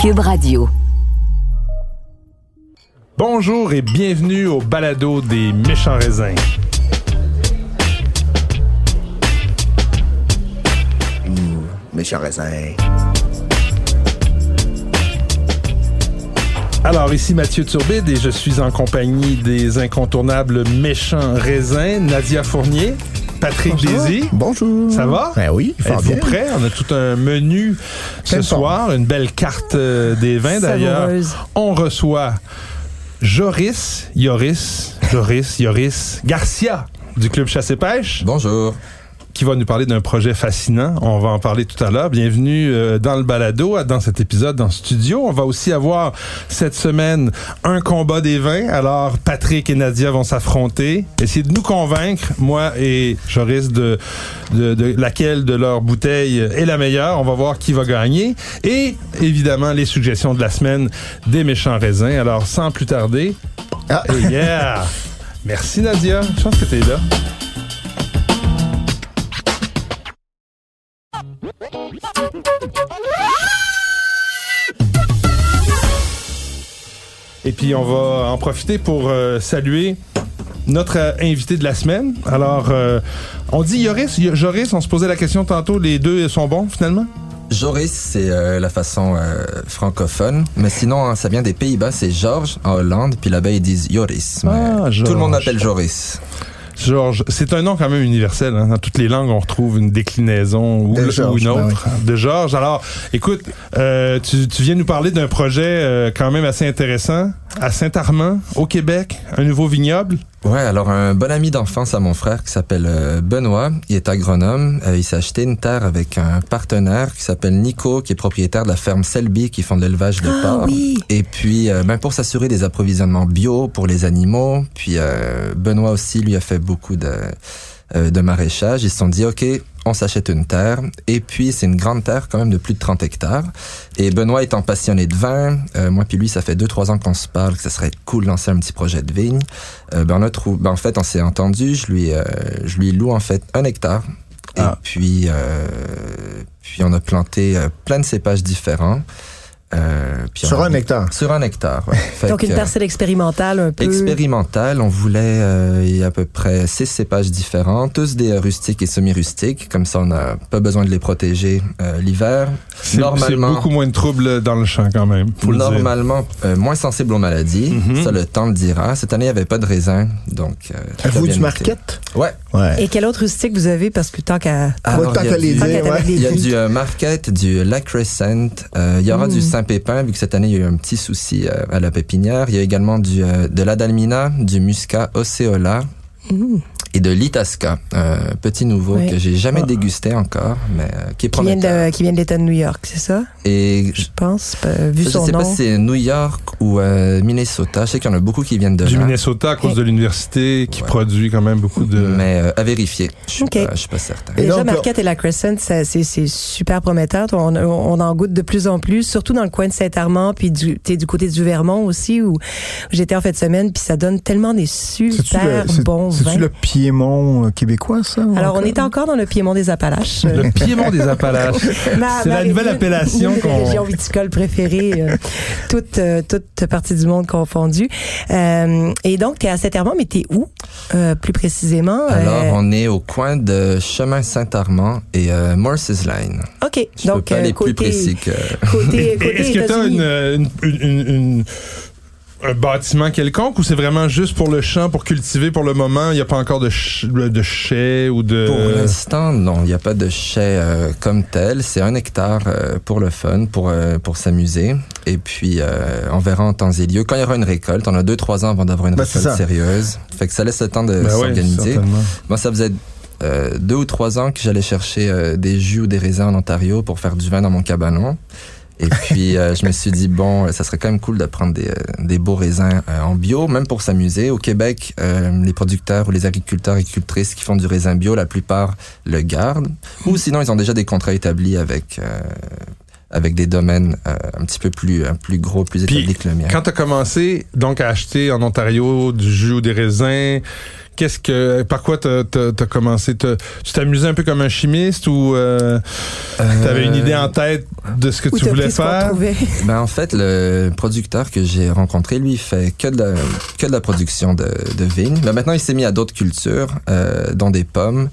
Cube Radio. Bonjour et bienvenue au balado des méchants raisins. Méchant raisin. Alors ici Mathieu Turbide et je suis en compagnie des incontournables méchants raisins, Nadia Fournier, Patrick Désy. Bonjour. Ça va? Ben oui, fort Êtes-vous prêts? On a tout un menu ce soir, une belle carte euh, des vins d'ailleurs. On reçoit Joris, Yoris, Joris, Yoris, Garcia du Club Chasse et Pêche. Bonjour. Qui va nous parler d'un projet fascinant. On va en parler tout à l'heure. Bienvenue euh, dans le balado, dans cet épisode dans le studio. On va aussi avoir cette semaine un combat des vins. Alors Patrick et Nadia vont s'affronter, essayer de nous convaincre, moi et Joris, de, de, de laquelle de leurs bouteilles est la meilleure. On va voir qui va gagner. Et évidemment, les suggestions de la semaine des méchants raisins. Alors sans plus tarder, Ah. et yeah! Merci Nadia. Je pense que t'es là. Puis, on va en profiter pour euh, saluer notre euh, invité de la semaine. Alors, euh, on dit Yoris, Y- Joris, on se posait la question tantôt, les deux sont bons finalement? Joris, c'est euh, la façon euh, francophone. Mais sinon, hein, ça vient des Pays-Bas, c'est Georges en Hollande. Puis là-bas, ils disent Joris. Mais Ah, tout le monde m'appelle Joris. Georges, c'est un nom quand même universel. hein. Dans toutes les langues, on retrouve une déclinaison ou, une ben autre de Georges. Alors, écoute, euh, tu, tu viens nous parler d'un projet euh, quand même assez intéressant à Saint-Armand, au Québec, un nouveau vignoble. Ouais, alors un bon ami d'enfance à mon frère qui s'appelle euh, Benoît, il est agronome. Euh, il s'est acheté une terre avec un partenaire qui s'appelle Nico, qui est propriétaire de la ferme Selby, qui font de l'élevage de Ah porc. oui. Et puis, euh, ben, pour s'assurer des approvisionnements bio pour les animaux. Puis Benoît aussi, lui, a fait beaucoup de, de maraîchage. Ils se sont dit, OK, on s'achète une terre. Et puis, c'est une grande terre quand même de plus de 30 hectares. Et Benoît étant passionné de vin, euh, moi puis lui, ça fait deux, trois ans qu'on se parle, que ça serait cool de lancer un petit projet de vigne. Euh, ben, on a trouvé, ben, en fait, on s'est entendu. Je lui, euh, je lui loue en fait un hectare. Et Ah. puis, euh, puis on a planté euh, plein de cépages différents. Euh, puis Sur on un hectare. Sur un hectare, ouais. Donc, une parcelle expérimentale un peu. expérimentale. On voulait, euh, il y a à peu près six cépages différents, tous des euh, rustiques et semi-rustiques. Comme ça, on n'a pas besoin de les protéger euh, l'hiver. C'est c'est Normalement, beaucoup moins de troubles dans le champ quand même. faut le dire. normalement euh, moins sensible aux maladies. Mhm. Ça, le temps le dira. Cette année, il n'y avait pas de raisin, donc. euh, bien du été. market? Ouais. Ouais. Et quel autre rustique vous avez? Parce que tant qu'à. Alors, tant il y a qu'à les Il y a du euh, Marquette, du La Crescent. Euh, il y aura Mm. du Saint-Pépin, vu que cette année, il y a eu un petit souci euh, à la pépinière. Il y a également du, euh, de l'Adalmina, du Muscat Oceola Mmh. et de l'Itasca. Un petit nouveau Ouais. que j'ai jamais dégusté encore, mais euh, qui est Qui vient, prometteur. de, qui vient de l'État de New York, c'est ça? Et Je je, pense, euh, vu je son sais nom. pas si c'est New York ou euh, Minnesota. Je sais qu'il y en a beaucoup qui viennent de Du là. Minnesota à cause de l'université qui Ouais. produit quand même beaucoup de... Mais euh, à vérifier. Je suis Ok. pas, je suis pas certain. Et Déjà, donc, Marquette et la Crescent, c'est, super prometteur. On, on en goûte de plus en plus, surtout dans le coin de Saint-Armand, puis du, t'es du côté du Vermont aussi, où j'étais en fin de semaine, puis ça donne tellement des super bons c'est-tu le Piémont euh, québécois, ça? Alors, on est encore dans le Piémont des Appalaches. Le Piémont des Appalaches. C'est la nouvelle appellation qu'on- région viticole préférée, euh, toute, euh, toute partie du monde confondue. Euh, et donc, tu es à Saint-Armand, mais tu es où, euh, plus précisément? Alors, Euh, on est au coin de Chemin Saint-Armand et euh, Morses Line. OK. Je donc, peux pas euh, aller côté, plus précis que... Côté, côté Est-ce que tu as États-Unis. une, une, une- une- un bâtiment quelconque ou c'est vraiment juste pour le champ, pour cultiver pour le moment? Il n'y a pas encore de, ch- de chais ou de... Pour l'instant, non, il n'y a pas de chai euh, comme tel. C'est un hectare euh, pour le fun, pour euh, pour s'amuser. Et puis, euh, on verra en temps et lieu. Quand il y aura une récolte, on a deux, trois ans avant d'avoir une Ben, récolte sérieuse. Fait que ça laisse le temps de Ben ouais, s'organiser. certainement. Moi, ça faisait euh, deux ou trois ans que j'allais chercher euh, des jus ou des raisins en Ontario pour faire du vin dans mon cabanon. Et puis, euh, je me suis dit, bon, euh, ça serait quand même cool de prendre des, euh, des beaux raisins euh, en bio, même pour s'amuser. Au Québec, euh, les producteurs ou les agriculteurs et agricultrices qui font du raisin bio, la plupart le gardent. Ou sinon, ils ont déjà des contrats établis avec... euh, avec des domaines euh, un petit peu plus, un plus gros, plus Puis, établis que le mien. Quand tu as commencé donc à acheter en Ontario du jus ou des raisins, qu'est-ce que par quoi t'as as, commencé? Tu t'amusais un peu comme un chimiste ou euh, t'avais une idée en tête de ce que tu voulais faire? Ben en fait, le producteur que j'ai rencontré, lui, il fait que de la, que de la production de, de vignes. Mais maintenant, il s'est mis à d'autres cultures, euh, dont des pommes.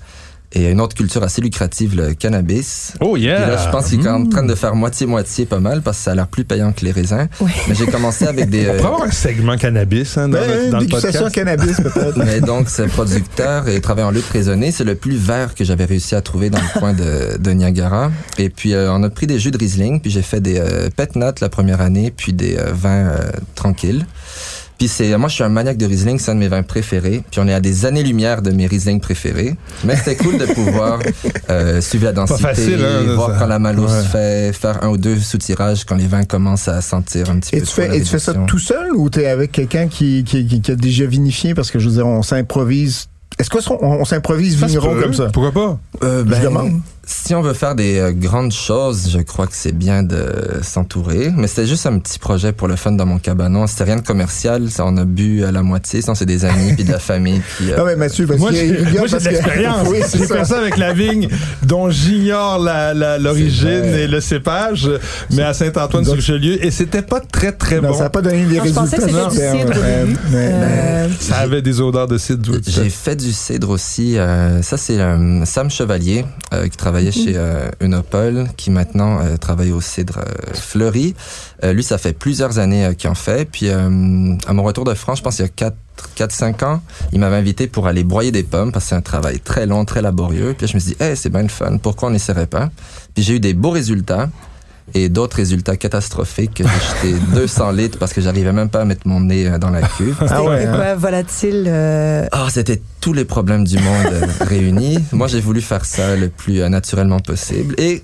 Et une autre culture assez lucrative, le cannabis. Oh yeah. là, je pense qu'il est en train de faire moitié-moitié pas mal parce que ça a l'air plus payant que les raisins. Oui. Mais j'ai commencé avec des... On euh, pourrait avoir un segment cannabis hein, dans, Ben, le, dans le podcast. cannabis, peut-être. Mais donc, ce producteur et travaille en lutte raisonnée, c'est le plus vert que j'avais réussi à trouver dans le coin de, de Niagara. Et puis, euh, on a pris des jus de Riesling, puis j'ai fait des euh, pet nuts la première année, puis des euh, vins euh, tranquilles. Puis c'est, moi, je suis un maniaque de Riesling, c'est un de mes vins préférés. Puis on est à des années-lumière de mes Riesling préférés. Mais c'était cool de pouvoir euh, suivre la densité, facile, hein, voir ça. quand la malouse Ouais. fait, faire un ou deux soutirages quand les vins commencent à sentir un petit Et peu tu, fais, et tu fais ça tout seul ou t'es avec quelqu'un qui, qui, qui, qui a déjà vinifié? Parce que je veux dire, on s'improvise. Est-ce qu'on on, on s'improvise vigneron comme ça? Pourquoi pas? Euh, Je ben, demande. Si on veut faire des euh, grandes choses, je crois que c'est bien de s'entourer. Mais c'était juste un petit projet pour le fun dans mon cabanon. C'était rien de commercial. Ça, on a bu à la moitié. Sinon, c'est des amis puis de la famille. Puis, euh, Ah ouais, Mathieu, parce Moi, j'ai de l'expérience. oui, c'est j'ai fait ça avec la vigne dont j'ignore la- la- l'origine et le cépage, mais à Saint-Antoine-sur-Richelieu. Et c'était pas très, très Non, bon. ça n'a pas donné des Non, je résultats. pensais que c'était du cidre Euh, Ça avait des odeurs de cidre. J'ai fait. du cidre aussi. euh, ça, c'est euh, Sam Chevalier euh, qui travaillait chez euh, Unopol, qui maintenant euh, travaille au cidre euh, fleuri. Euh, lui, ça fait plusieurs années euh, qu'il en fait. Puis à mon retour de France, je pense il y a 4-5 ans, il m'avait invité pour aller broyer des pommes parce que c'est un travail très long, très laborieux. Puis je me suis dit, hey, c'est bien le fun. Pourquoi on n'essaierait pas? Puis j'ai eu des beaux résultats. Et d'autres résultats catastrophiques. J'ai jeté 200 litres parce que j'arrivais même pas à mettre mon nez euh, dans la cuve. Ah ouais, C'était hein. quoi, volatile? euh, Ah, c'était tous les problèmes du monde euh, réunis. Moi, j'ai voulu faire ça le plus euh, naturellement possible. Et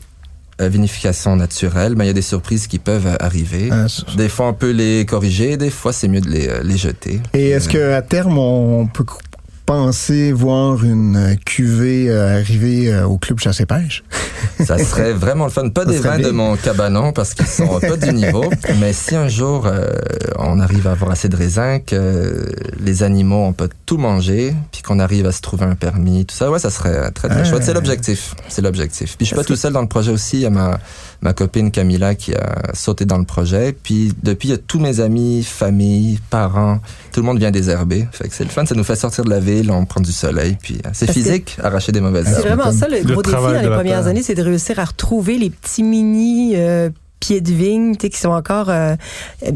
euh, vinification naturelle, mais il y a des surprises qui peuvent euh, arriver. Ah, Des fois, on peut les corriger, des fois, c'est mieux de les, euh, les jeter. Et est-ce Euh, qu'à terme, on peut penser voir une cuvée euh, arriver euh, au club chasse et pêche? Ça serait vraiment le fun. Pas Ça des vins bien. de mon cabanon parce qu'ils sont pas du niveau. Mais si un jour euh, on arrive à avoir assez de raisins, que les animaux ont pas tout mangé, puis qu'on arrive à se trouver un permis, tout ça, ouais, ça serait très très Ah. chouette. C'est l'objectif. C'est l'objectif. Puis je suis pas tout seul dans le projet aussi. Il y a ma ma copine Camilla qui a sauté dans le projet. Puis depuis, il y a tous mes amis, famille, parents, tout le monde vient désherber. Fait que c'est le fun. Ça nous fait sortir de la ville, on prend du soleil. Puis euh, c'est que- physique, arracher des mauvaises C'est herbes. vraiment ça le Le gros défi dans de les premières années, c'est de réussir à retrouver les petits mini euh, pieds de vigne, tu sais, qui sont encore euh,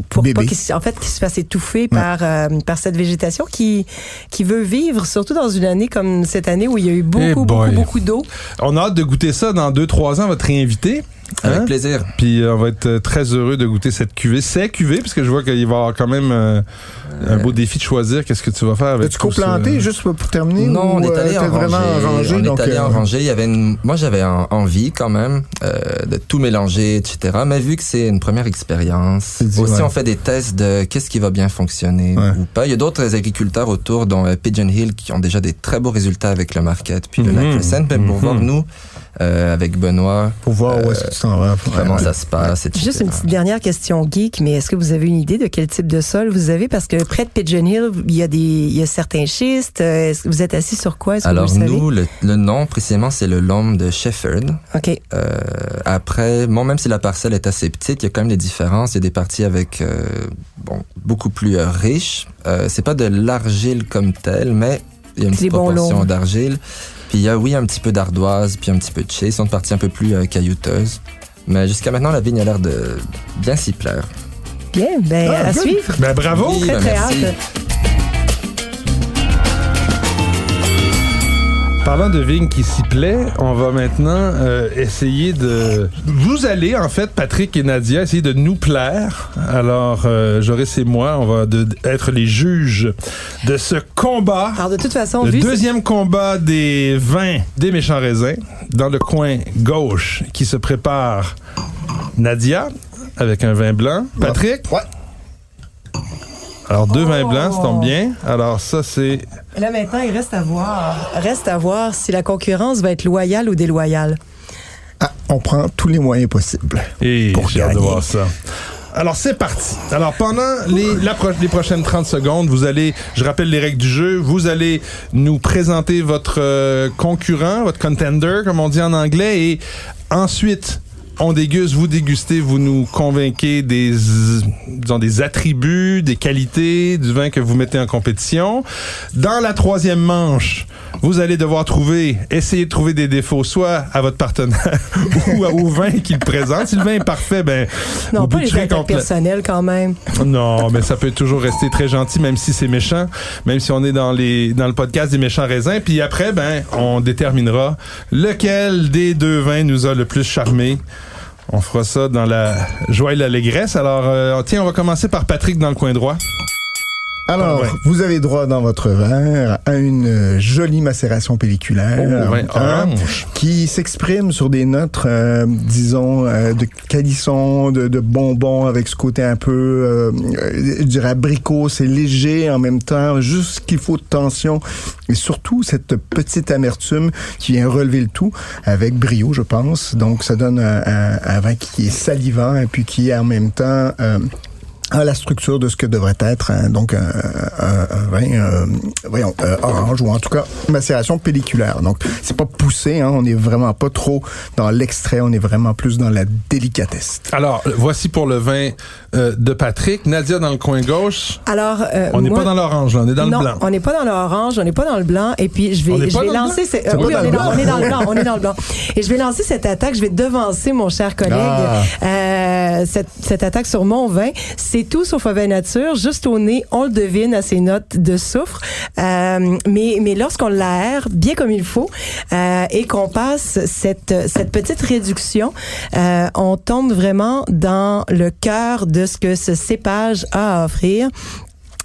pour Bébés. pas qu'ils se- en fait qu'ils se fassent étouffer par euh, par cette végétation qui qui veut vivre surtout dans une année comme cette année où il y a eu beaucoup Eh beaucoup beaucoup d'eau. On a hâte de goûter ça dans 2-3 ans, votre réinvité. Avec Hein? plaisir. Puis euh, on va être euh, très heureux de goûter cette cuvée. C'est cuvée, parce que je vois qu'il va y avoir quand même euh, un beau défi de choisir qu'est-ce que tu vas faire avec As-tu coplanté juste pour terminer? Non, on est allé en vraiment rangée. rangé, on donc, est allé euh, en rangée. Il y avait une... Moi, j'avais en- envie quand même euh, de tout mélanger, etc. Mais vu que c'est une première expérience, aussi ouais. on fait des tests de qu'est-ce qui va bien fonctionner Ouais. ou pas. Il y a d'autres agriculteurs autour, dont euh, Pigeon Hill, qui ont déjà des très beaux résultats avec le market, puis le Mhm. lac Crescent. Mais pour Mhm. voir nous, euh, avec Benoît, Pour voir où est-ce que tu t'en vas. comment ouais. ça se passe, etc. Juste une petite dernière question geek, mais est-ce que vous avez une idée de quel type de sol vous avez? Parce que près de Pigeon Hill, il y a des il y a certains schistes, euh, est-ce que vous êtes assis sur quoi? Est-ce que Alors vous le savez? nous, le, le nom précisément, c'est le Loam de Shefford. OK. Euh, après, bon, même si la parcelle est assez petite, il y a quand même des différences. Il y a des parties avec, euh, bon, beaucoup plus euh, riches. Euh, c'est pas de l'argile comme telle, mais il y a une petite proportion d'argile. Puis il y a, oui, un petit peu d'ardoise, puis un petit peu de chais. Ce sont parties un peu plus euh, caillouteuses. Mais jusqu'à maintenant, la vigne a l'air de bien s'y plaire. Bien, ben Ah, à good. suivre. Ben bravo! Oui, Très ben, très merci. hâte. Parlant de vignes qui s'y plaît, on va maintenant euh, essayer de... Vous allez, en fait, Patrick et Nadia, essayer de nous plaire. Alors, euh, Joris et moi, on va de- être les juges de ce combat. Alors de toute façon, Le vu deuxième combat des vins des méchants raisins, dans le coin gauche, qui se prépare Nadia, avec un vin blanc. Patrick? Ouais. Alors, deux Oh. vins blancs, ça tombe bien. Alors, ça, c'est... Là maintenant, il reste à voir. Reste à voir si la concurrence va être loyale ou déloyale. Ah, on prend tous les moyens possibles. Et Pour j'ai hâte de gagner. voir ça. Alors, c'est parti. Alors, pendant les, la pro- les prochaines 30 secondes, vous allez, je rappelle les règles du jeu, vous allez nous présenter votre euh, concurrent, votre contender, comme on dit en anglais, et ensuite, on déguste, vous dégustez, vous nous convainquez des, disons, des attributs, des qualités du vin que vous mettez en compétition. Dans la troisième manche, vous allez devoir trouver, essayer de trouver des défauts, soit à votre partenaire ou au vin qu'il présente. Si le vin est parfait, ben, Non, vous pas les attaques personnelles quand même. non, mais ça peut toujours rester très gentil, même si c'est méchant, même si on est dans les dans le podcast des méchants raisins. Puis après, ben, on déterminera lequel des deux vins nous a le plus charmé. On fera ça dans la joie et l'allégresse. Alors, euh, tiens, on va commencer par Patrick dans le coin droit. Alors, Ouais. vous avez droit dans votre verre à une euh, jolie macération pelliculaire Oh, hein, orange. qui s'exprime sur des notes, euh, disons, euh, de calisson, de, de bonbons avec ce côté un peu, euh, dirais, abricot. C'est léger en même temps, juste ce qu'il faut de tension. Et surtout, cette petite amertume qui vient relever le tout avec brio, je pense. Donc, ça donne un, un- un vin qui est salivant et puis qui est en même temps... à la structure de ce que devrait être un- donc un, un- un vin euh, voyons, euh, orange ou en tout cas macération pelliculaire. Donc c'est pas poussé, hein, on est vraiment pas trop dans l'extrait, on est vraiment plus dans la délicatesse. Alors, voici pour le vin euh, de Patrick. Nadia dans le coin gauche. Alors, euh, On n'est pas dans l'orange, là, on est dans non, le blanc. on n'est pas dans l'orange, on n'est pas dans le blanc. Et puis, je vais, je vais lancer. blanc? ce- C'est euh, oui, on est, dans, blanc. on est dans le blanc. On est dans le blanc. Et je vais lancer cette attaque. Je vais devancer mon cher collègue. Ah. Euh, cette, cette attaque sur mon vin, c'est tout sauf nature. Juste au nez, on le devine à ses notes de soufre. Euh, mais, mais lorsqu'on l'aère bien comme il faut euh, et qu'on passe cette, cette petite réduction, euh, on tombe vraiment dans le cœur de ce que ce cépage a à offrir.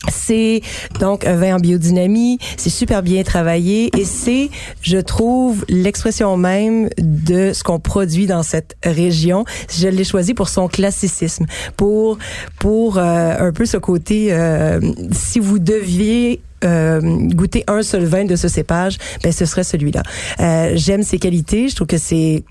C'est donc un vin en biodynamie, c'est super bien travaillé et c'est, je trouve, l'expression même de ce qu'on produit dans cette région. Je l'ai choisi pour son classicisme, pour pour euh, un peu ce côté. euh, si vous deviez euh, goûter un seul vin de ce cépage, ben ce serait celui-là. Euh, J'aime ses qualités, je trouve que c'est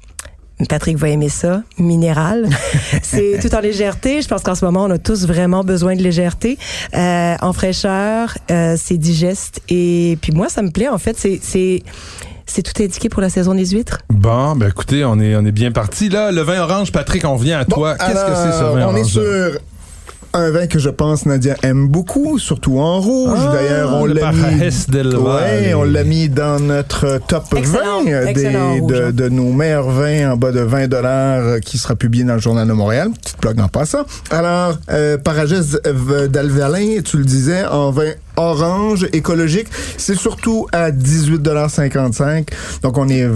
Patrick va aimer ça, minéral. c'est tout en légèreté. Je pense qu'en ce moment, on a tous vraiment besoin de légèreté. Euh, en fraîcheur, euh, c'est digeste. Et puis moi, ça me plaît. En fait, c'est c'est c'est tout indiqué pour la saison des huîtres. Bon, ben écoutez, on est, on est bien parti. Là, le vin orange, Patrick, on vient à toi. Qu'est-ce que c'est ce vin On est orange? sur un vin que je pense Nadia aime beaucoup, surtout en rouge. Ah, D'ailleurs, on l'a mis. Ouais, on l'a mis dans notre top Excellent, 20 euh, excellent des, rouge, de, hein. de nos meilleurs vins en bas de 20 dollars euh, qui sera publié dans le Journal de Montréal. Petite plug en passant. Alors, euh, Parages d'Alvalin, tu le disais, en vin orange écologique, c'est surtout à 18,55 Donc, on est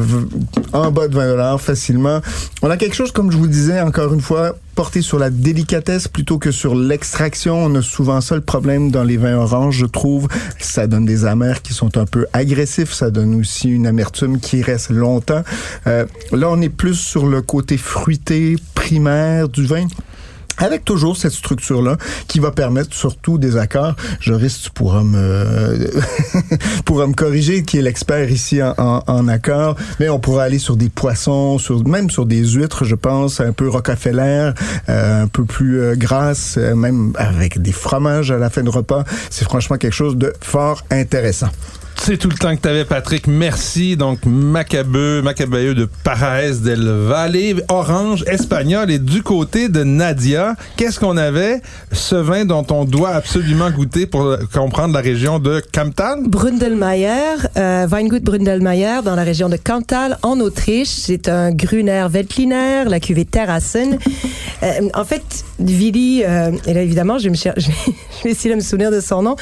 en bas de 20 facilement. On a quelque chose, comme je vous disais, encore une fois, porté sur la délicatesse plutôt que sur l'extraction. On a souvent ça le problème dans les vins oranges, je trouve. Ça donne des amers qui sont un peu agressifs. Ça donne aussi une amertume qui reste longtemps. Euh, là, on est plus sur le côté fruité primaire du vin. Avec toujours cette structure-là qui va permettre surtout des accords. Joris, tu pourras me, pourra me corriger, qui est l'expert ici en, en, en accords. Mais on pourra aller sur des poissons, sur, même sur des huîtres, je pense, un peu Rockefeller, euh, un peu plus euh, grasses, euh, même avec des fromages à la fin de repas. C'est franchement quelque chose de fort intéressant. C'est tout le temps que tu avais, Patrick. Merci. Donc, Macabeu, Macabeu de Paraes del Valle, orange, espagnol. Et du côté de Nadia, qu'est-ce qu'on avait? Ce vin dont on doit absolument goûter pour comprendre la région de Camptal? Brundelmeier, euh, Weingut Brundelmeier, dans la région de Cantal, en Autriche. C'est un Gruner Veltliner, la cuvée Terrassen. Euh, en fait, Willy, euh, et là évidemment, je vais, me cher- je vais, je vais essayer de me souvenir de son nom.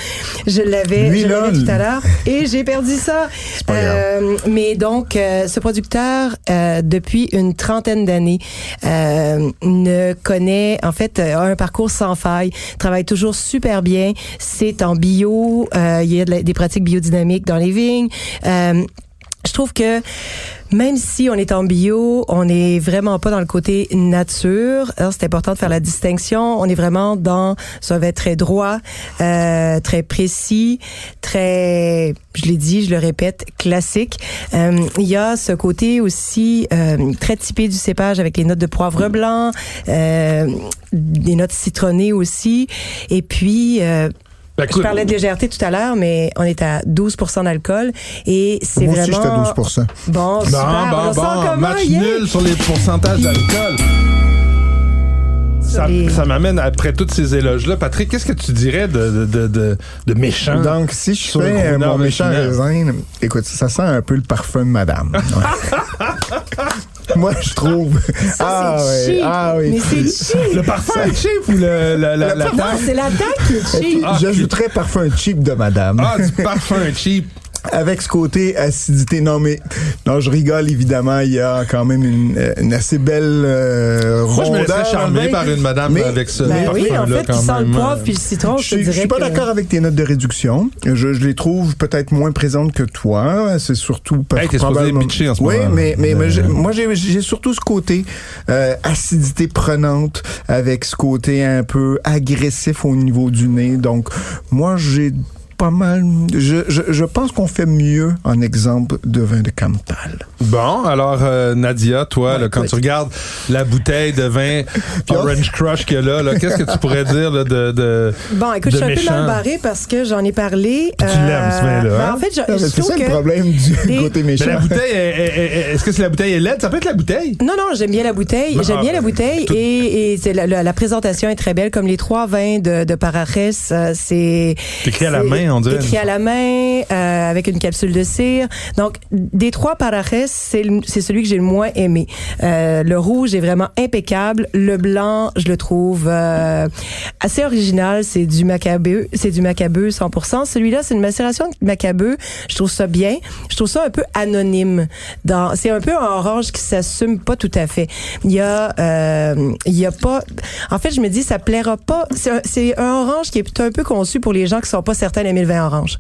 Je l'avais tout à l'heure et j'ai perdu ça. pas Euh, mais donc, euh, ce producteur, euh, depuis une trentaine d'années, ne connaît, en fait, a un parcours sans faille, travaille toujours super bien. C'est en bio, il y a des pratiques biodynamiques dans les vignes. Je trouve que même si on est en bio, on n'est vraiment pas dans le côté nature. C'est important de faire la distinction. On est vraiment dans un vin très droit, euh, très précis, très, je l'ai dit, je le répète, classique. Euh, il y a ce côté aussi euh, très typé du cépage avec les notes de poivre blanc, des notes citronnées aussi. Et puis, Ben, je parlais de légèreté tout à l'heure, mais on est à 12% d'alcool et c'est Moi aussi, vraiment... j'étais à 12 Bon, Bon, super. on bon, bon, match yeah? nul sur les pourcentages d'alcool. Ça, ça m'amène, après tous ces éloges-là, Patrick, qu'est-ce que tu dirais de, de, de, de, de méchant? Donc, si je fais euh, mon méchant raisin, écoute, ça sent un peu le parfum de madame. Ouais. Moi, je trouve. ah, c'est ouais, cheap. ah oui. Mais c'est cheap. le parfum est cheap ou le, la, la, la Non, c'est la taille qui est cheap. Ah, J'ajouterais parfum cheap de madame. Ah, du parfum cheap. Avec ce côté acidité. Non, mais, non, je rigole, évidemment. Il y a quand même une, euh, une assez belle euh, Moi, je me rondeur dans le vin. par une madame Mais- avec ce Ben oui, en fait, qui sent le poivre puis le citron, Je je je suis pas que- d'accord avec tes notes de réduction. Je, je les trouve peut-être moins présentes que toi. C'est surtout parce Hey, que probablement- bitcher en ce oui, moment. mais, mais, Euh, mais moi j'ai j'ai surtout ce côté euh, acidité prenante avec ce côté un peu agressif au niveau du nez. Donc moi j'ai pas mal. Je, je, je pense qu'on fait mieux en exemple de vin de Camptal. Bon, alors euh, Nadia, toi, Ouais, là, quand tu regardes la bouteille de vin Orange Crush qu'il y a là, là, qu'est-ce que tu pourrais dire là, de, de... Bon, écoute, de je suis un peu mal barrée parce que j'en ai parlé. Puis tu l'aimes, ce vin-là, ben, hein? En fait, je, trouve ça que... le problème du des- côté Mais méchant. la bouteille, est- est- est- est-ce que c'est la bouteille est laide? Ça peut être la bouteille? Non, non, j'aime bien la bouteille. Ah, J'aime bien la ben, bouteille tout- et, et la, la- la présentation est très belle. Comme les trois vins de, de Parajes, euh, c'est C'est écrit à la main, on dirait. Écrit à la main, euh, avec une capsule de cire. Donc, des trois Parajes, c'est celui que j'ai le moins aimé. Euh, le rouge est vraiment impeccable. Le blanc, je le trouve euh, assez original. C'est du macabeu, c'est du macabeu 100%. Celui-là, c'est une macération de macabeu. Je trouve ça bien. Je trouve ça un peu anonyme. Dans, c'est un peu un orange qui s'assume pas tout à fait. Il y a, euh, il y a pas. En fait, je me dis, ça plaira pas. C'est un, un orange qui est un peu conçu pour les gens qui sont pas certains d'aimer le vin orange.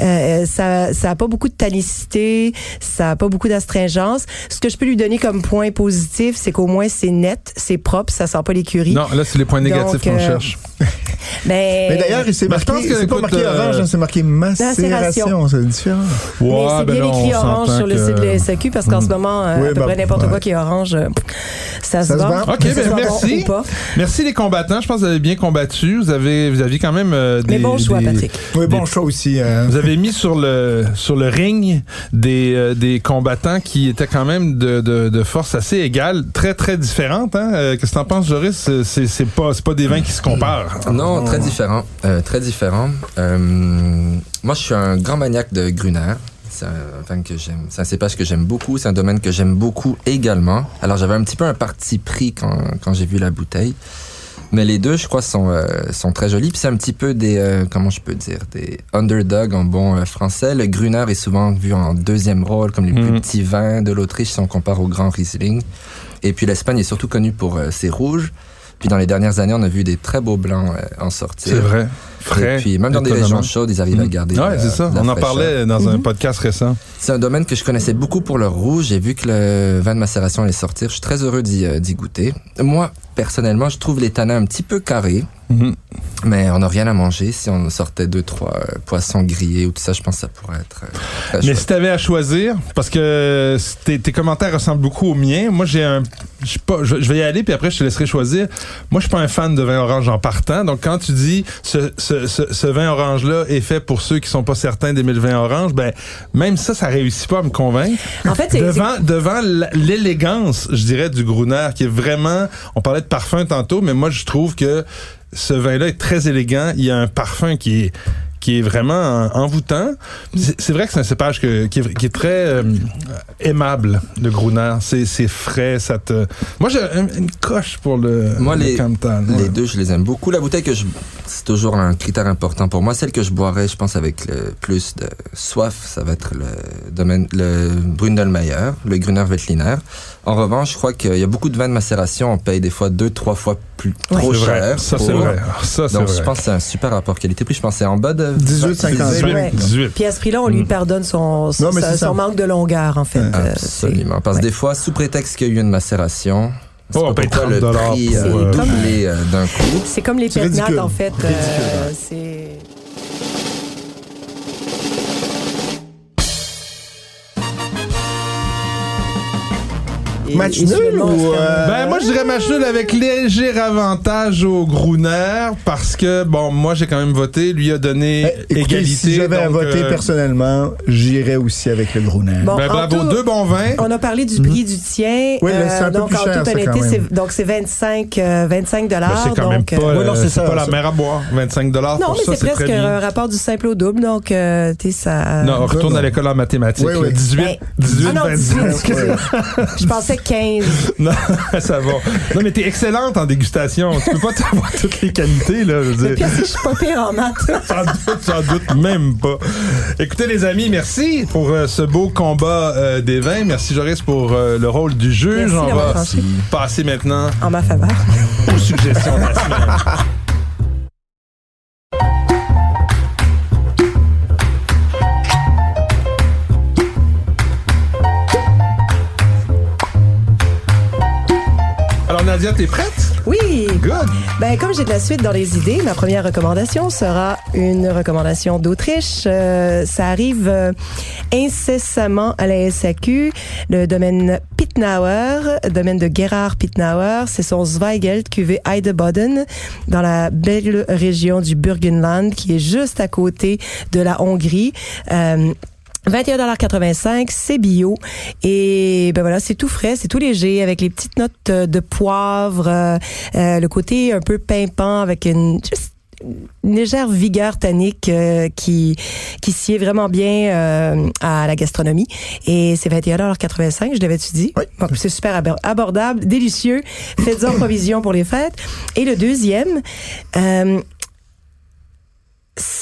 Euh, ça, ça a pas beaucoup de tanicité, ça a pas beaucoup d'astringence. Ce que je peux lui donner comme point positif, c'est qu'au moins c'est net, c'est propre, ça sent pas l'écurie. Non, là, c'est les points négatifs qu'on euh, cherche. Mais, Mais d'ailleurs, il s'est Ben, je marqué, c'est pas écoute, marqué euh, orange, hein, c'est marqué macération, c'est différent. mais Ouais, c'est ben bien écrit on orange sur le site de la SAQ parce qu'en ce moment, euh, Oui, à peu ben, près n'importe ouais. quoi qui est orange, euh, ça, se Ça se vend. OK, ben, bon merci. Merci les combattants. Je pense que vous avez bien combattu. Vous avez, vous aviez quand même euh, des. Mais bon choix, des- Patrick. Oui, bon Des- choix aussi. euh, Vous avez mis sur le sur le ring des euh, des combattants qui étaient quand même de, de, de force assez égale, très très différentes. Hein? Euh, Qu'est-ce que t'en penses, Joris? C'est- C'est c'est pas c'est pas des vins qui se comparent. Non, très différent. euh, très différent. Euh, moi, je suis un grand maniaque de Gruner. C'est un vin que j'aime. C'est un cépage que j'aime beaucoup. C'est un domaine que j'aime beaucoup également. Alors, j'avais un petit peu un parti pris quand, quand j'ai vu la bouteille. Mais les deux, je crois, sont, euh, sont très jolis. Puis c'est un petit peu des, euh, comment je peux dire, des underdogs en bon euh, français. Le Gruner est souvent vu en deuxième rôle, comme les Mhm. plus petits vins de l'Autriche si on compare au Grand Riesling. Et puis l'Espagne est surtout connue pour euh, ses rouges. Puis dans les dernières années, on a vu des très beaux blancs euh, en sortir. C'est vrai. Frais. Et puis même dans des régions chaudes, ils arrivent à Mhm. garder. Ouais, la- c'est ça. la On en parlait dans un podcast récent. C'est un domaine que je connaissais beaucoup pour le rouge. J'ai vu que le vin de macération allait sortir. Je suis très heureux d'y euh, goûter. Moi, personnellement, je trouve les tanins un petit peu carrés, Mhm. mais on n'a rien à manger. Si on sortait deux, trois euh, poissons grillés ou tout ça, je pense que ça pourrait être euh, très Mais si t'avais à choisir, parce que tes, tes commentaires ressemblent beaucoup aux miens. Moi, j'ai un, pas, je vais y aller puis après je te laisserai choisir. Moi, je suis pas un fan de vin orange en partant. Donc, quand tu dis ce, ce, ce, ce vin orange là est fait pour ceux qui sont pas certains d'aimer le vin orange, ben même ça, ça réussit pas à me convaincre. En fait, c'est- devant devant l'élégance, je dirais, du Gruner, qui est vraiment. On parlait de parfum tantôt, mais moi, je trouve que ce vin-là est très élégant. Il y a un parfum qui est qui est vraiment en- envoûtant. C'est vrai que c'est un cépage que- qui, est, qui est très euh, aimable, le Gruner. C'est frais, ça te... Moi, j'ai un- une coche pour le, Moi, le les- deux, je les aime beaucoup. La bouteille que je, c'est toujours un critère important pour moi. Celle que je boirais, je pense, avec le plus de soif, ça va être le domaine, le Brundelmeyer, le Gruner Veltliner. En revanche, je crois qu'il y a beaucoup de vins de macération. On paye des fois deux, trois fois plus, trop C'est vrai. cher. Ça, pour- c'est vrai. Ça, Donc, vrai. je pense que c'est un super rapport qualité-prix. Je pense que c'est en bas de 18,50. Ouais. 18. Puis à ce prix-là, on lui pardonne son, Non, manque de longueur, en fait. Euh, Absolument. Parce que des fois, sous prétexte qu'il y a eu une macération, c'est Oh, paye pourquoi le 30 prix pour, euh, euh, doublé d'un coup. C'est comme les ridicule. en fait. euh, c'est... Match et nul ou, euh, Ben moi je dirais match nul avec léger avantage au Gruner parce que bon moi j'ai quand même voté, lui a donné Eh, écoutez, égalité. si j'avais à voter euh, personnellement, j'irais aussi avec le gros nerf. Bon, ben, en bravo, tout- deux bons vins. On a parlé du prix du tien. Oui, là, c'est un peu donc, plus en toute honnêteté, c'est, donc c'est 25, euh, 25 Ben, dollars. c'est quand même donc, pas, euh, Ouais, euh, c'est ça, pas la ça. mer à boire. 25 dollars non, pour mais c'est presque un rapport du simple au double, donc euh, tu sais, ça. Non, retourne non. à l'école en mathématiques. Oui, là. oui. 18, Ben, 18, ah non, 25. 18, Je pensais 15. Non, ça va. Non, mais t'es excellente en dégustation. Tu peux pas avoir toutes les qualités, là. Je veux dire. je suis pas pire en maths. J'en doute, j'en doute même pas. Écoutez, les amis, merci pour euh, ce beau combat euh, des vins. Merci, Joris, pour euh, le rôle du juge. Merci On va passer maintenant En ma faveur. aux suggestions de la semaine. Nadia, t'es prête? Oui. Good. Ben, comme j'ai de la suite dans les idées, ma première recommandation sera une recommandation d'Autriche. Euh, ça arrive euh, incessamment à la SAQ, le domaine Pitnauer, domaine de Gerhard Pitnauer. C'est son Zweigelt cuvée Heideboden dans la belle région du Burgenland qui est juste à côté de la Hongrie. Euh, 21,85 c'est bio. Et ben voilà c'est tout frais c'est tout léger avec les petites notes euh, de poivre euh, euh, le côté un peu pimpant avec une juste une légère vigueur tannique euh, qui qui sied vraiment bien euh, à la gastronomie. Et c'est 21,85 je l'avais-tu dit? Oui. Bon, c'est super abor- abordable délicieux. Faites-en provision pour les fêtes. Et le deuxième euh,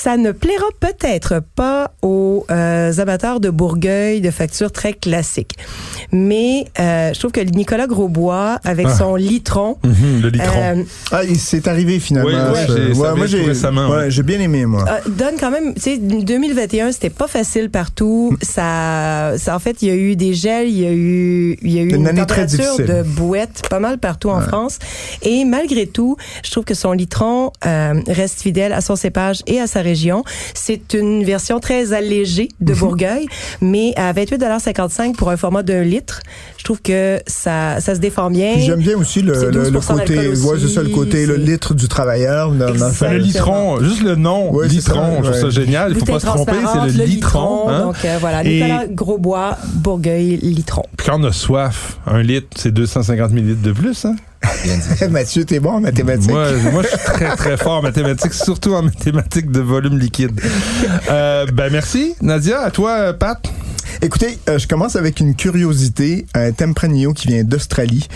ça ne plaira peut-être pas aux euh, amateurs de Bourgueil de facture très classique. Mais euh, je trouve que Nicolas Grosbois, avec Ah. son litron, Mhm, le litron. euh, Ah, il s'est arrivé finalement. Oui, Ouais, moi, j'ai ouais, bien aimé, moi. euh, donne quand même, tu sais, 2021, c'était pas facile partout. Ça, ça, en fait, il y a eu des gels, il y a eu, il y a eu Une une, température de bouette pas mal partout en France. Et malgré tout, je trouve que son litron euh, reste fidèle à son cépage et à sa région. C'est une version très allégée de Mhm. Bourgueil, mais à 28,55 pour un format d'un litre, je trouve que ça, ça se défend bien. J'aime bien aussi le, C'est le, le 12% côté, aussi, ouais, c'est ça, le côté, le litre du travailleur dans, dans le litron, juste le nom, Ouais, litron, ça, je trouve ouais. ça génial. Il faut pas se tromper, c'est le litron. hein. Donc euh, voilà, Et- Nicolas Grosbois, Bourgueil, litron. Puis quand on a soif, un litre, c'est 250 millilitres de plus, hein? Bien dit. Mathieu, t'es bon en mathématiques. Moi, moi, je suis très, très fort en mathématiques, surtout en mathématiques de volume liquide. Euh, ben, merci. Nadia, à toi, euh, Pat. Écoutez, euh, je commence avec une curiosité, un Tempranillo qui vient d'Australie,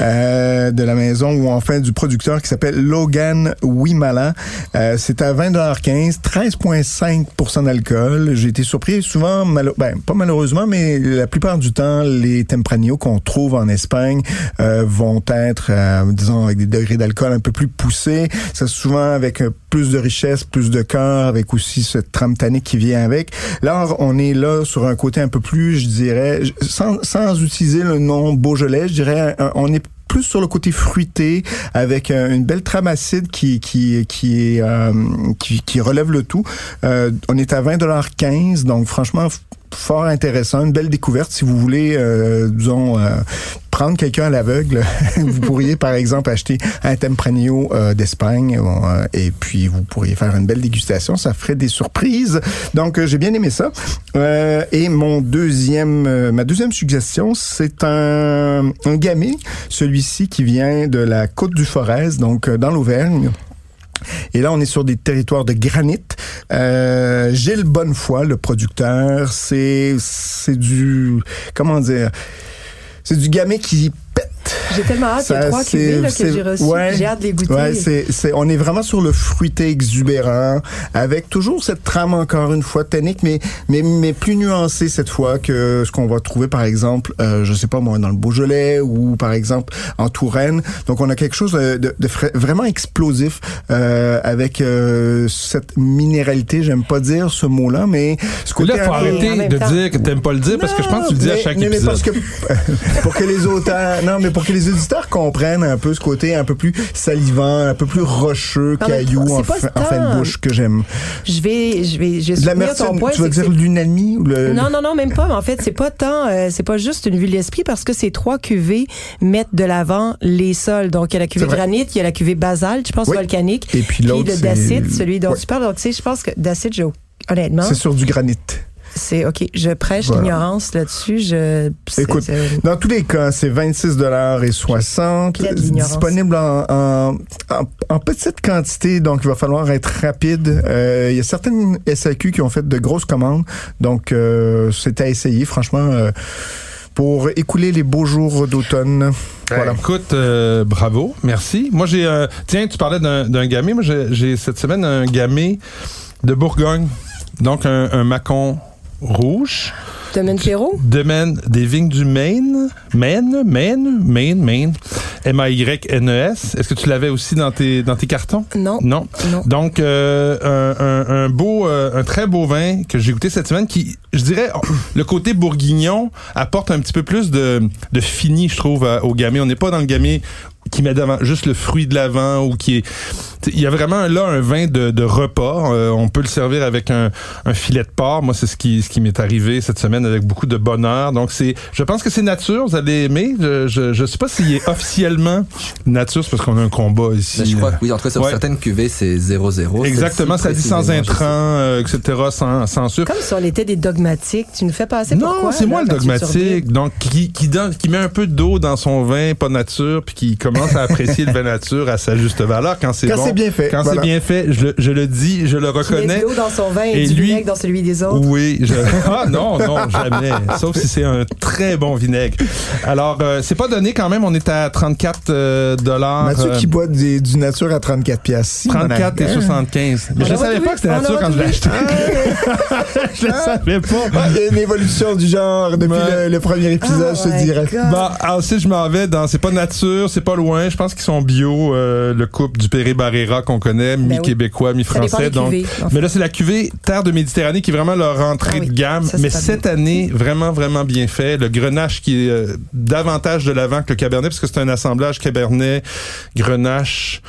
euh, de la maison ou enfin du producteur qui s'appelle Logan Wimala. Euh, c'est à 20,15 13,5% d'alcool. J'ai été surpris souvent, malo- ben pas malheureusement, mais la plupart du temps, les Tempranillo qu'on trouve en Espagne euh, vont être, euh, disons, avec des degrés d'alcool un peu plus poussés. C'est souvent avec euh, plus de richesse, plus de cœur, avec aussi ce trame tannique qui vient avec. Là, on est là sur un côté peu plus, je dirais, sans, sans utiliser le nom Beaujolais, je dirais, un- on est plus sur le côté fruité avec euh, une belle trame acide qui qui qui euh, qui, relève le tout. Euh, on est à 20,15 donc franchement fort intéressant, une belle découverte si vous voulez disons prendre quelqu'un à l'aveugle, vous pourriez par exemple acheter un Tempranillo euh, d'Espagne euh, et puis vous pourriez faire une belle dégustation, ça ferait des surprises. Donc euh, j'ai bien aimé ça. Et mon deuxième ma deuxième suggestion, c'est un un gamay, celui-ci qui vient de la côte du Forez, donc dans l'Auvergne. Et là, on est sur des territoires de granit. Gilles Bonnefoy, le producteur, c'est c'est du comment dire, c'est du gamay qui. J'ai tellement hâte. Il y a trois cuvées là, que j'ai reçues. ouais. J'ai hâte de les goûter. Ouais, c'est, c'est, on est vraiment sur le fruité exubérant, avec toujours cette trame encore une fois tannique, mais mais mais plus nuancée cette fois que ce qu'on va trouver par exemple, euh, je sais pas moi, dans le Beaujolais ou par exemple en Touraine. Donc on a quelque chose de, de, de vraiment explosif euh, avec euh, cette minéralité. J'aime pas dire ce mot-là, mais ce Mais côté là, faut arrêter de temps. dire que t'aimes pas le dire parce que je pense que tu le dis à chaque mais, mais parce que pour que les auteurs, non, mais pour que les auditeurs comprennent un peu ce côté un peu plus salivant, un peu plus rocheux, caillou en, en fin de bouche que j'aime. Je vais, je vais, je vais De soutenir ton point. tu vas dire l'unamie ou le Non, non, non, même pas. Mais en fait, c'est pas tant, euh, c'est pas juste une vue de l'esprit parce que ces trois cuvées mettent de l'avant les sols. Donc, il y a la cuvée vrai. granit, il y a la cuvée basalte, je pense Oui. volcanique. Et puis l'autre, le c'est- dacite, celui dont Ouais. tu parles. Donc, tu sais, je pense que dacite, j'ai- honnêtement, C'est sur du granit. C'est OK. Je prêche Voilà. l'ignorance là-dessus. Je, Écoute, Dans tous les cas, c'est 26 dollars et 60 Quelle ignorance. disponible en, en, en- en petite quantité, donc il va falloir être rapide. Euh, Il y a certaines SAQ qui ont fait de grosses commandes, donc euh, c'est à essayer, franchement, euh, pour écouler les beaux jours d'automne. Voilà. Ben, écoute, euh, bravo, merci. Moi, j'ai. euh, tiens, tu parlais d'un gamay. Moi, j'ai j'ai cette semaine un gamay de Bourgogne. Donc, un, un macon rouge. Domaine Perrault? Domaine des vignes du Maine. Maine, Maine, Maine, Maine. M-A-Y-N-E-S. Est-ce que tu l'avais aussi dans tes, dans tes cartons? Non. Non. Non. Donc, euh, un, un- un beau, euh, un très beau vin que j'ai goûté cette semaine qui, je dirais, le côté bourguignon apporte un petit peu plus de, de fini, je trouve, au gamay. On n'est pas dans le gamay qui met devant juste le fruit de l'avant ou qui est il y a vraiment là un vin de, de repas Euh, on peut le servir avec un, un filet de porc moi c'est ce qui ce qui m'est arrivé cette semaine avec beaucoup de bonheur donc c'est je pense que c'est nature vous allez aimer je je, je sais pas s'il est officiellement nature c'est parce qu'on a un combat ici Mais je crois euh. que oui, en tout cas, sur Ouais. certaines cuvées, c'est 0-0. Exactement, ça dit sans intrants, euh, etc., sans, sans sucre. Comme si on était des dogmatiques. Tu nous fais passer Non, c'est moi là, le dogmatique, donc qui, qui donne, qui met un peu d'eau dans son vin, pas nature, puis qui commence à apprécier le vin nature à sa juste valeur quand c'est Quand bon. c'est bien fait, Quand voilà. c'est bien fait, je, le- je le dis, je le reconnais. l'eau dans son vin et, Et du lui- vinaigre dans celui des autres. Oui, je... ah non, non, jamais. Sauf si c'est un très bon vinaigre. Alors, euh, c'est pas donné quand même. On est à 34 euh, dollars. Mathieu euh, qui boit des- du nature à 34 piastres. Si, 34 et mon ami. 75. Mais On je a savais pas que c'était nature quand je l'ai acheté. je le savais pas. Ah, il y a une évolution du genre depuis Ouais. le, le premier épisode, Oh je te my dirais. God. Bah, ensuite, je m'en vais dans. C'est pas nature, c'est pas loin. Je pense qu'ils sont bio, euh, le couple du Péré Barrera qu'on connaît, Ben mi-québécois, mi-français. des Donc, cuvées, en fait. mais là, c'est la cuvée Terre de Méditerranée qui est vraiment leur rentrée Ah oui, de gamme. ça, mais cette année, vraiment, vraiment bien fait. Le grenache qui est euh, davantage de l'avant que le cabernet, parce que c'est un assemblage cabernet, grenache.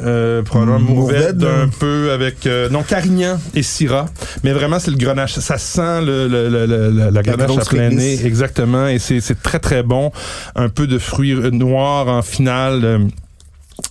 Euh, probablement Mourvèdre. Un peu avec euh, non Carignan et Syrah. Mais vraiment c'est le grenache. Ça sent le, le- le- le- la, grenache à plein nez exactement. Et c'est c'est très très bon. Un peu de fruits euh, noirs en finale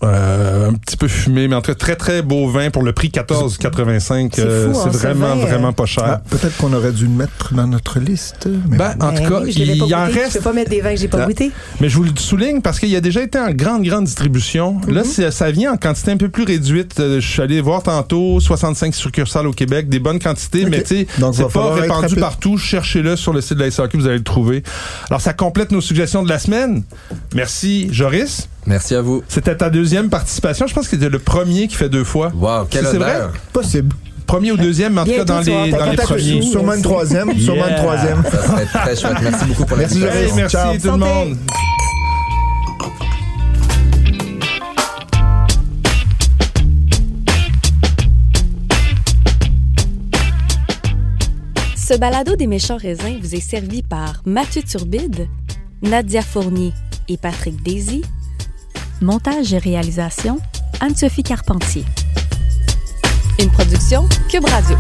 euh, un petit peu fumé mais en tout cas très très beau vin pour le prix 14,85 C'est euh, hein, vraiment vin, vraiment pas cher Ah, Peut-être qu'on aurait dû le mettre dans notre liste. Mais ben, en tout Ben cas oui, il pas en goûté. reste Je peux pas mettre des vins que j'ai pas Ah. goûté. Mais je vous le souligne parce qu'il a déjà été en grande, grande distribution. Là, c'est- ça vient en quantité un peu plus réduite. Euh, Je suis allé voir tantôt 65 succursales au Québec, des bonnes quantités, mais tu sais, c'est pas répandu partout. Cherchez-le sur le site de la SAQ, vous allez le trouver. Alors, ça complète nos suggestions de la semaine. Merci, Joris. Merci à vous. C'était ta deuxième participation. Je pense que c'était le premier qui fait deux fois. Wow, quel C'est vrai? possible. Premier ou deuxième, mais en tout cas dans les, dans les premiers. Sûrement une troisième. Sûrement une Yeah. troisième. Ça serait très chouette. Merci beaucoup pour Merci, Joris. merci Ciao. tout le monde. Ce balado des méchants raisins vous est servi par Mathieu Turbide, Nadia Fournier et Patrick Daisy. Montage et réalisation, Anne-Sophie Carpentier. Une production Cube Radio.